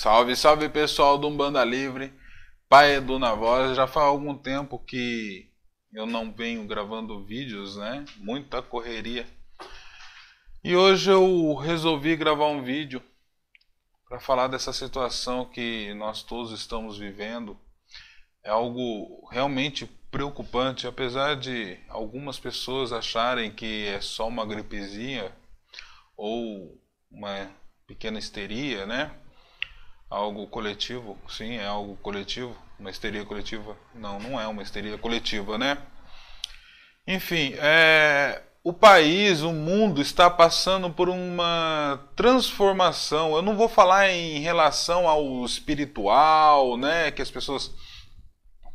Salve, salve pessoal do Umbanda Livre, Pai Edu na voz. Já faz algum tempo que eu não venho gravando vídeos, né? Muita correria. E hoje eu resolvi gravar um vídeo para falar dessa situação que nós todos estamos vivendo. É algo realmente preocupante, apesar de algumas pessoas acharem que é só uma gripezinha ou uma pequena histeria, né? Algo coletivo, sim, é algo coletivo. Uma histeria coletiva? Não, não é uma histeria coletiva, né? Enfim, é, o país, o mundo está passando por uma transformação. Eu não vou falar em relação ao espiritual, né? Que as pessoas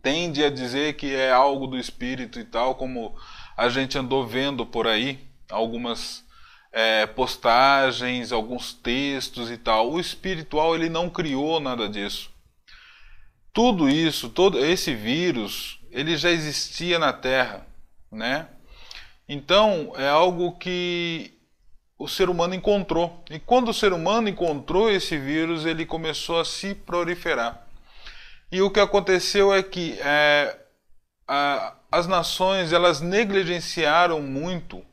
tendem a dizer que é algo do espírito e tal, como a gente andou vendo por aí, algumas é, postagens, alguns textos e tal. O espiritual ele não criou nada disso. Tudo isso, todo esse vírus, ele já existia na Terra, né? Então é algo que o ser humano encontrou. E quando o ser humano encontrou esse vírus, ele começou a se proliferar. E o que aconteceu é que é, a, as nações elas negligenciaram muito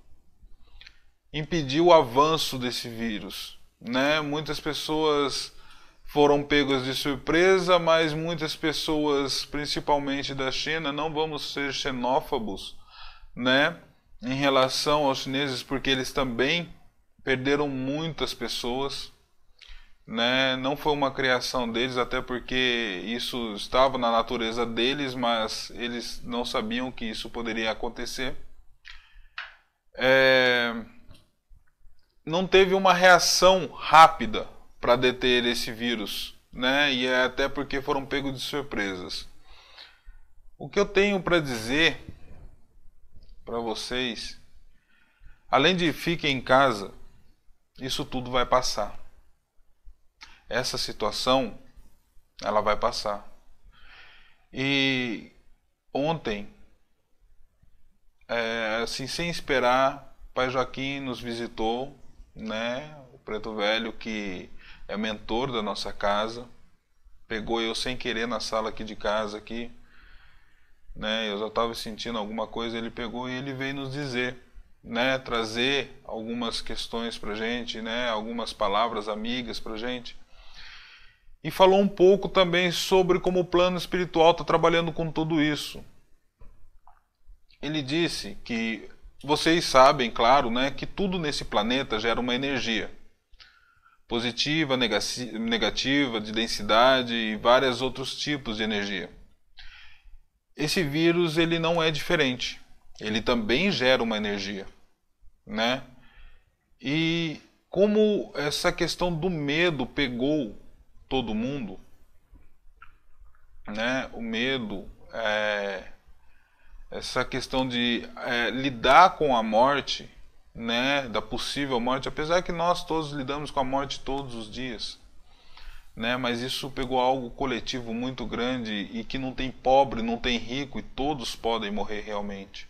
impedir o avanço desse vírus. Né? Muitas pessoas foram pegas de surpresa, mas muitas pessoas, principalmente da China, não vamos ser xenófobos, né, em relação aos chineses, porque eles também perderam muitas pessoas, né? Não foi uma criação deles, até porque isso estava na natureza deles, mas eles não sabiam que isso poderia acontecer. É não teve uma reação rápida para deter esse vírus, né? E é até porque foram pegos de surpresas. O que eu tenho para dizer para vocês, além de fiquem em casa, isso tudo vai passar. Essa situação, ela vai passar. E ontem, é, assim, sem esperar, Pai Joaquim nos visitou né? O preto velho que é mentor da nossa casa, pegou eu sem querer na sala aqui de casa aqui, né? Eu já estava sentindo alguma coisa, ele pegou e ele veio nos dizer, né? Trazer algumas questões para gente, né? Algumas palavras amigas para gente. E falou um pouco também sobre como o plano espiritual está trabalhando com tudo isso. Ele disse que vocês sabem, claro, né, que tudo nesse planeta gera uma energia positiva, negativa, de densidade e vários outros tipos de energia. Esse vírus ele não é diferente. Ele também gera uma energia, né? E como essa questão do medo pegou todo mundo, né? O medo é, essa questão de é, lidar com a morte, né, da possível morte, apesar que nós todos lidamos com a morte todos os dias, né, mas isso pegou algo coletivo muito grande e que não tem pobre, não tem rico e todos podem morrer realmente.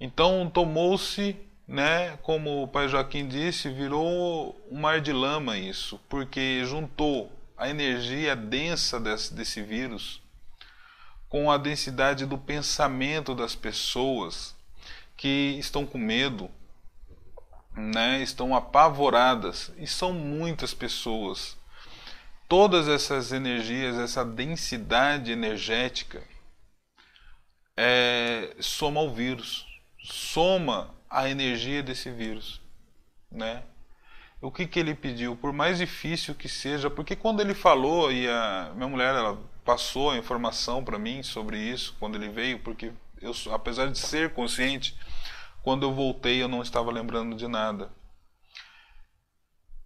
Então tomou-se, né, como o pai Joaquim disse, virou um mar de lama isso, porque juntou a energia densa desse, desse vírus com a densidade do pensamento das pessoas que estão com medo, né, estão apavoradas, e são muitas pessoas. Todas essas energias, essa densidade energética, é, soma ao vírus, soma a energia desse vírus, né? O que, que ele pediu? Por mais difícil que seja, porque quando ele falou, e a minha mulher ela passou a informação para mim sobre isso quando ele veio, porque eu, apesar de ser consciente, quando eu voltei eu não estava lembrando de nada.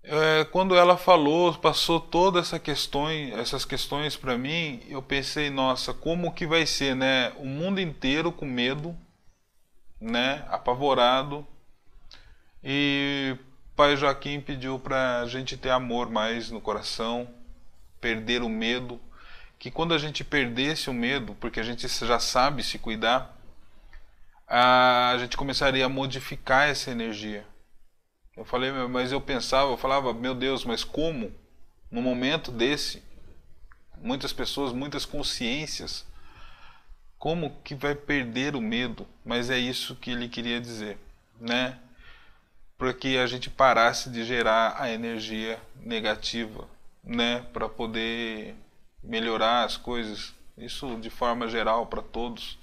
É, quando ela falou, passou todas essa questão, essas questões para mim, eu pensei, nossa, como que vai ser, né? O mundo inteiro com medo, né? Apavorado. E Pai Joaquim pediu para a gente ter amor mais no coração, perder o medo, que quando a gente perdesse o medo, porque a gente já sabe se cuidar, a gente começaria a modificar essa energia. Eu falei, mas eu pensava, eu falava, meu Deus, mas como no momento desse, muitas pessoas, muitas consciências, como que vai perder o medo? Mas é isso que ele queria dizer, né? Para que a gente parasse de gerar a energia negativa, né? Para poder melhorar as coisas, isso de forma geral para todos.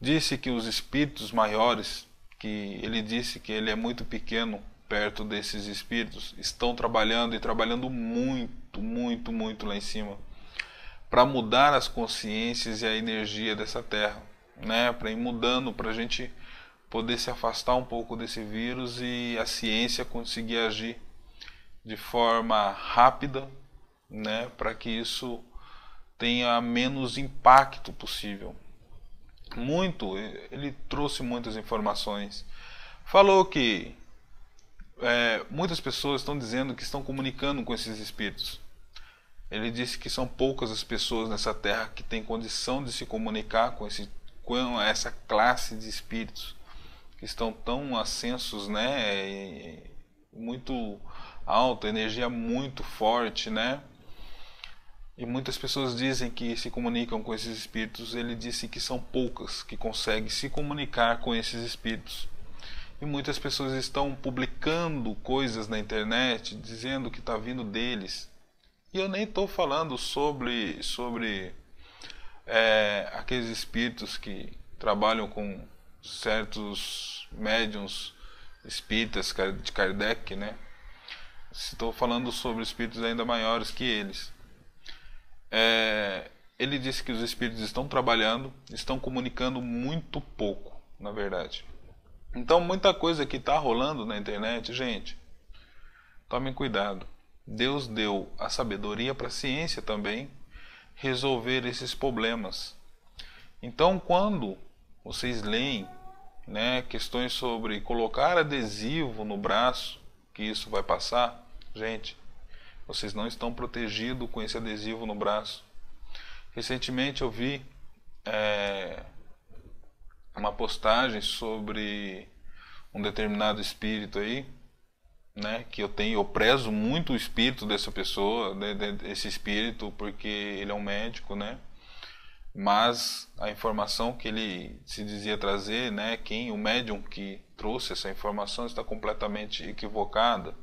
Disse que os espíritos maiores, que ele disse que ele é muito pequeno perto desses espíritos, estão trabalhando e trabalhando muito, muito, muito lá em cima para mudar as consciências e a energia dessa terra, né? Para ir mudando, para a gente poder se afastar um pouco desse vírus e a ciência conseguir agir de forma rápida, né? Para que isso tenha menos impacto possível. Muito, ele trouxe muitas informações. Falou que é, muitas pessoas estão dizendo que estão comunicando com esses espíritos. Ele disse que são poucas as pessoas nessa terra que têm condição de se comunicar com, esse, com essa classe de espíritos que estão tão ascensos, né? muito alta, energia muito forte, né? E muitas pessoas dizem que se comunicam com esses espíritos. Ele disse que são poucas que conseguem se comunicar com esses espíritos. E muitas pessoas estão publicando coisas na internet dizendo que está vindo deles. E eu nem estou falando sobre, sobre é, aqueles espíritos que trabalham com certos médiums espíritas de Kardec, né? Estou falando sobre espíritos ainda maiores que eles. É, ele disse que os espíritos estão trabalhando, estão comunicando muito pouco, na verdade. Então, muita coisa que está rolando na internet, gente, tomem cuidado. Deus deu a sabedoria para a ciência também resolver esses problemas. Então, quando vocês leem né, questões sobre colocar adesivo no braço, que isso vai passar, gente, vocês não estão protegidos com esse adesivo no braço. Recentemente eu vi é, uma postagem sobre um determinado espírito aí né, que eu tenho, eu prezo muito o espírito dessa pessoa, né, desse espírito, porque ele é um médico, né? Mas a informação que ele se dizia trazer, né, quem o médium que trouxe essa informação está completamente equivocada.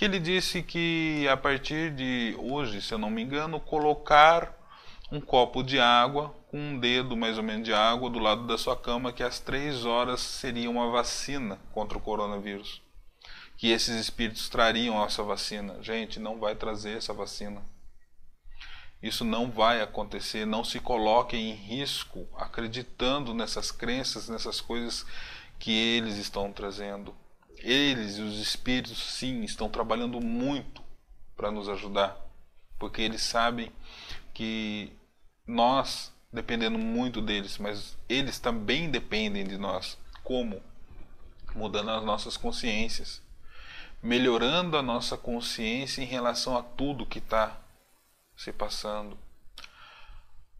Que ele disse que a partir de hoje, se eu não me engano, colocar um copo de água com um dedo mais ou menos de água do lado da sua cama, que às três horas seria uma vacina contra o coronavírus que esses espíritos trariam essa vacina. Gente, não vai trazer essa vacina. Isso não vai acontecer. Não se coloquem em risco acreditando nessas crenças, nessas coisas que eles estão trazendo. Eles, os espíritos, sim, estão trabalhando muito para nos ajudar, porque eles sabem que nós dependendo muito deles, mas eles também dependem de nós. Como? Mudando as nossas consciências melhorando a nossa consciência em relação a tudo que está se passando.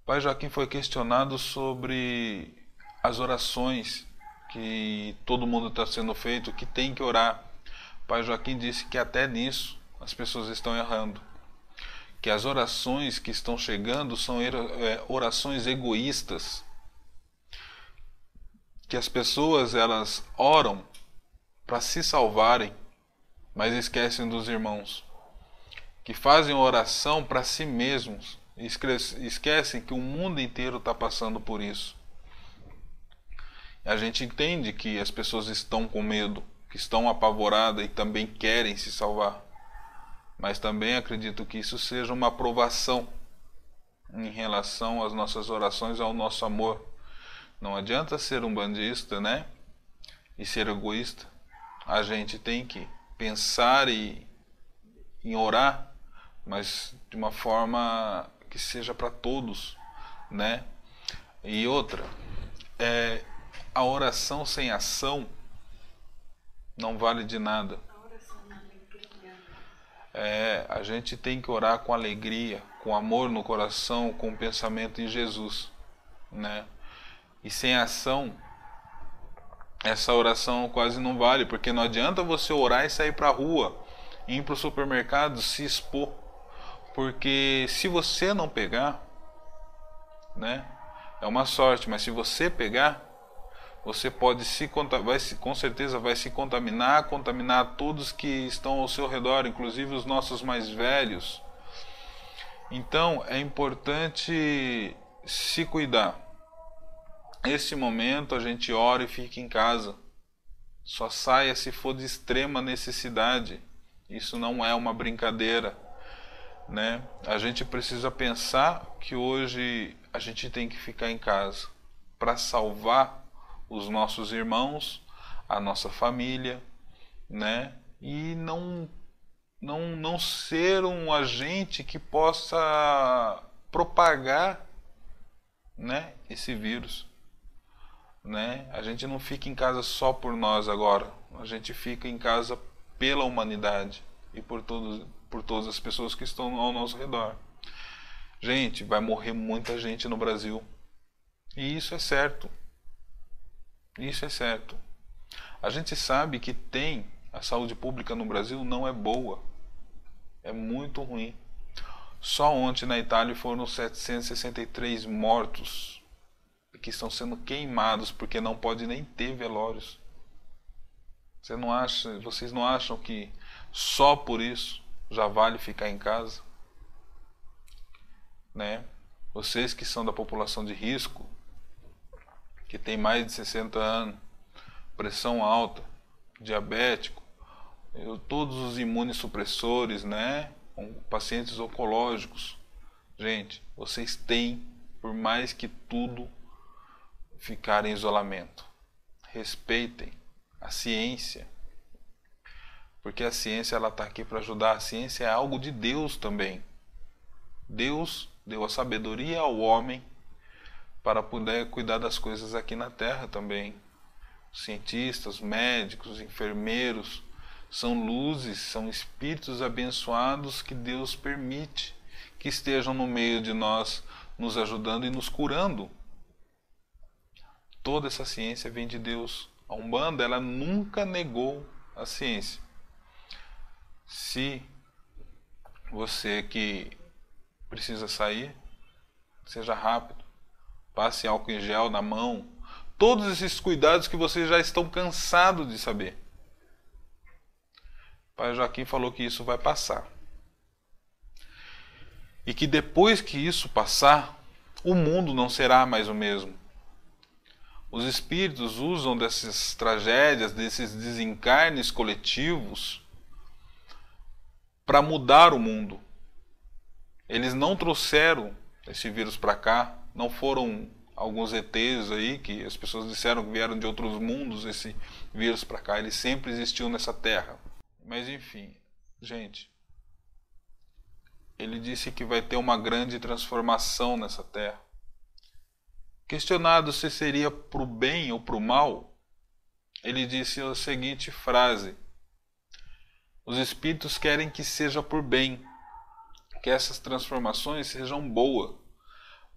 Pai Joaquim foi questionado sobre as orações que todo mundo está sendo feito, que tem que orar. Pai Joaquim disse que até nisso as pessoas estão errando. Que as orações que estão chegando são é, orações egoístas. Que as pessoas elas oram para se salvarem mas esquecem dos irmãos, que fazem oração para si mesmos e esquecem que o mundo inteiro está passando por isso. A gente entende que as pessoas estão com medo, que estão apavoradas e também querem se salvar, mas também acredito que isso seja uma aprovação em relação às nossas orações, ao nosso amor. Não adianta ser um bandista, né? E ser egoísta. A gente tem que pensar e em orar, mas de uma forma que seja para todos, né? E outra, é, a oração sem ação não vale de nada. É, a gente tem que orar com alegria, com amor no coração, com pensamento em Jesus, né? E sem ação essa oração quase não vale, porque não adianta você orar e sair para a rua, ir para o supermercado, se expor. Porque se você não pegar, né? É uma sorte, mas se você pegar, você pode se vai se, com certeza vai se contaminar, contaminar todos que estão ao seu redor, inclusive os nossos mais velhos. Então é importante se cuidar. Esse momento a gente ora e fica em casa. Só saia se for de extrema necessidade. Isso não é uma brincadeira, né? A gente precisa pensar que hoje a gente tem que ficar em casa para salvar os nossos irmãos, a nossa família, né? E não não não ser um agente que possa propagar, né, esse vírus, né? A gente não fica em casa só por nós agora, a gente fica em casa pela humanidade e por todos por todas as pessoas que estão ao nosso redor. Gente, vai morrer muita gente no Brasil. E isso é certo. Isso é certo. A gente sabe que tem a saúde pública no Brasil não é boa. É muito ruim. Só ontem na Itália foram 763 mortos que estão sendo queimados porque não pode nem ter velórios. Você não acha, vocês não acham que só por isso já vale ficar em casa? Né? Vocês que são da população de risco, que tem mais de 60 anos, pressão alta, diabético, todos os imunossupressores, né? pacientes oncológicos. Gente, vocês têm, por mais que tudo, ficar em isolamento. Respeitem a ciência. Porque a ciência ela está aqui para ajudar. A ciência é algo de Deus também. Deus deu a sabedoria ao homem para poder cuidar das coisas aqui na Terra também. Cientistas, médicos, enfermeiros são luzes, são espíritos abençoados que Deus permite que estejam no meio de nós, nos ajudando e nos curando. Toda essa ciência vem de Deus. A Umbanda ela nunca negou a ciência. Se você que precisa sair, seja rápido passe álcool em gel na mão, todos esses cuidados que vocês já estão cansados de saber. O pai Joaquim falou que isso vai passar. E que depois que isso passar, o mundo não será mais o mesmo. Os espíritos usam dessas tragédias, desses desencarnes coletivos, para mudar o mundo. Eles não trouxeram esse vírus para cá não foram alguns ETs aí que as pessoas disseram que vieram de outros mundos esse vírus para cá, ele sempre existiu nessa terra. Mas enfim, gente, ele disse que vai ter uma grande transformação nessa terra. Questionado se seria para o bem ou para o mal, ele disse a seguinte frase: Os espíritos querem que seja por bem, que essas transformações sejam boas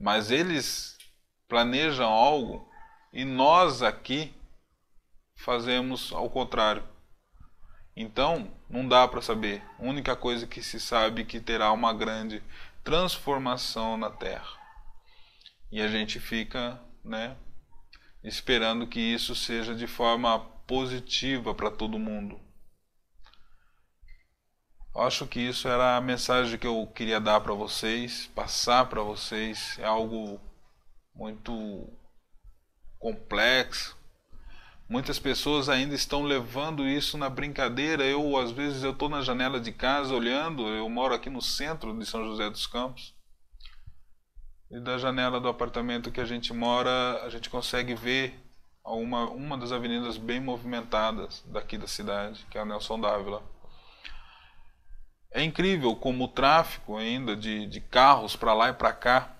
mas eles planejam algo e nós aqui fazemos ao contrário. Então, não dá para saber. A única coisa que se sabe é que terá uma grande transformação na Terra. E a gente fica, né, esperando que isso seja de forma positiva para todo mundo. Acho que isso era a mensagem que eu queria dar para vocês, passar para vocês. É algo muito complexo. Muitas pessoas ainda estão levando isso na brincadeira. Eu, às vezes, eu estou na janela de casa olhando. Eu moro aqui no centro de São José dos Campos. E da janela do apartamento que a gente mora, a gente consegue ver uma, uma das avenidas bem movimentadas daqui da cidade, que é a Nelson Dávila. É incrível como o tráfego ainda de, de carros para lá e para cá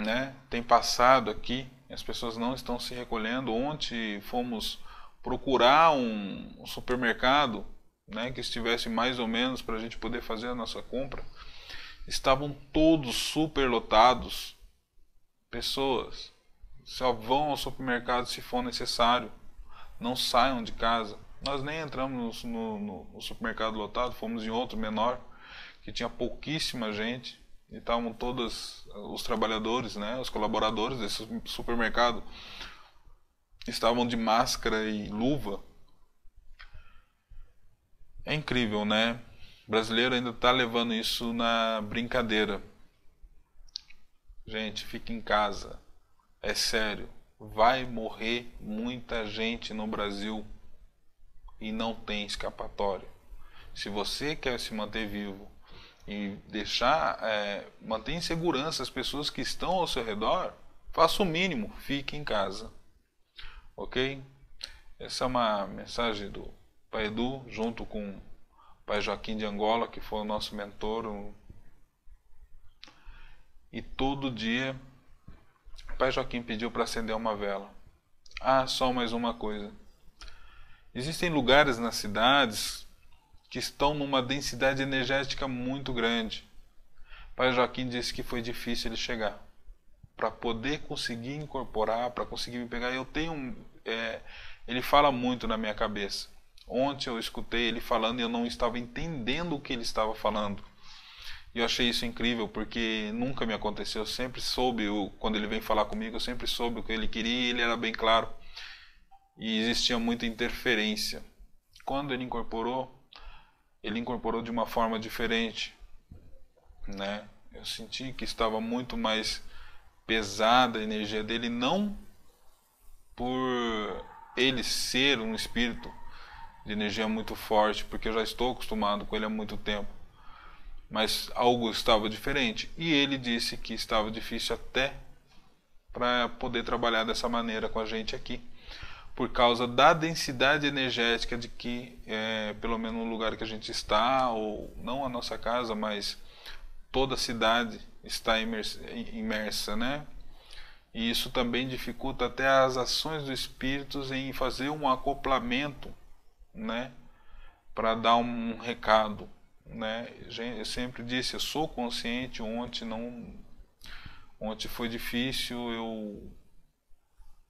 né, tem passado aqui. As pessoas não estão se recolhendo. Ontem fomos procurar um, um supermercado né, que estivesse mais ou menos para a gente poder fazer a nossa compra. Estavam todos super lotados. Pessoas só vão ao supermercado se for necessário. Não saiam de casa. Nós nem entramos no, no, no supermercado lotado, fomos em outro menor, que tinha pouquíssima gente e estavam todos os trabalhadores, né, os colaboradores desse supermercado estavam de máscara e luva. É incrível, né? O brasileiro ainda está levando isso na brincadeira. Gente, fique em casa. É sério. Vai morrer muita gente no Brasil e não tem escapatória. Se você quer se manter vivo e deixar, é, manter em segurança as pessoas que estão ao seu redor, faça o mínimo, fique em casa. Ok? Essa é uma mensagem do Pai Edu, junto com o Pai Joaquim de Angola, que foi o nosso mentor. E todo dia o Pai Joaquim pediu para acender uma vela. Ah, só mais uma coisa. Existem lugares nas cidades que estão numa densidade energética muito grande. Pai Joaquim disse que foi difícil ele chegar. Para poder conseguir incorporar, para conseguir me pegar, eu tenho. É, ele fala muito na minha cabeça. Ontem eu escutei ele falando e eu não estava entendendo o que ele estava falando. E eu achei isso incrível porque nunca me aconteceu. Eu sempre soube, quando ele vem falar comigo, eu sempre soube o que ele queria e ele era bem claro. E existia muita interferência. Quando ele incorporou, ele incorporou de uma forma diferente, né? Eu senti que estava muito mais pesada a energia dele, não por ele ser um espírito de energia muito forte, porque eu já estou acostumado com ele há muito tempo. Mas algo estava diferente. E ele disse que estava difícil até para poder trabalhar dessa maneira com a gente aqui por causa da densidade energética de que, é, pelo menos no lugar que a gente está, ou não a nossa casa, mas toda a cidade está imersa, imersa né? E isso também dificulta até as ações dos espíritos em fazer um acoplamento, né? Para dar um recado, né? Eu sempre disse, eu sou consciente, ontem não ontem foi difícil, eu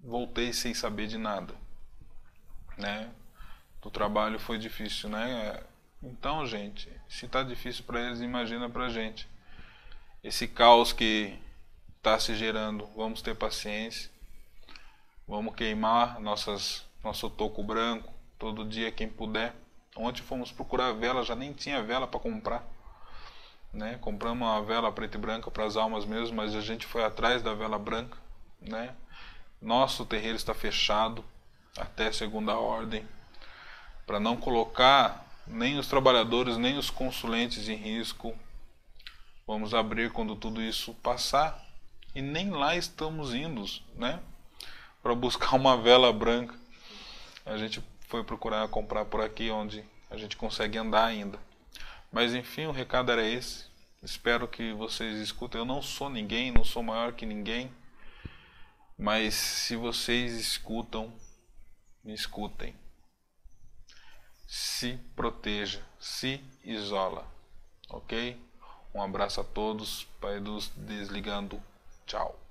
voltei sem saber de nada, né? Do trabalho foi difícil, né? Então, gente, se está difícil para eles, imagina para a gente. Esse caos que está se gerando, vamos ter paciência, vamos queimar nossas, nosso toco branco todo dia quem puder. Ontem fomos procurar vela, já nem tinha vela para comprar. Né? Compramos uma vela preta e branca para as almas mesmo, mas a gente foi atrás da vela branca, né? Nosso terreiro está fechado até segunda ordem para não colocar nem os trabalhadores nem os consulentes em risco. Vamos abrir quando tudo isso passar e nem lá estamos indo, né? Para buscar uma vela branca. A gente foi procurar comprar por aqui onde a gente consegue andar ainda. Mas enfim, o recado era esse. Espero que vocês escutem. Eu não sou ninguém, não sou maior que ninguém. Mas se vocês escutam, me escutem. Se proteja, se isola. Ok? Um abraço a todos. Pai dos desligando. Tchau.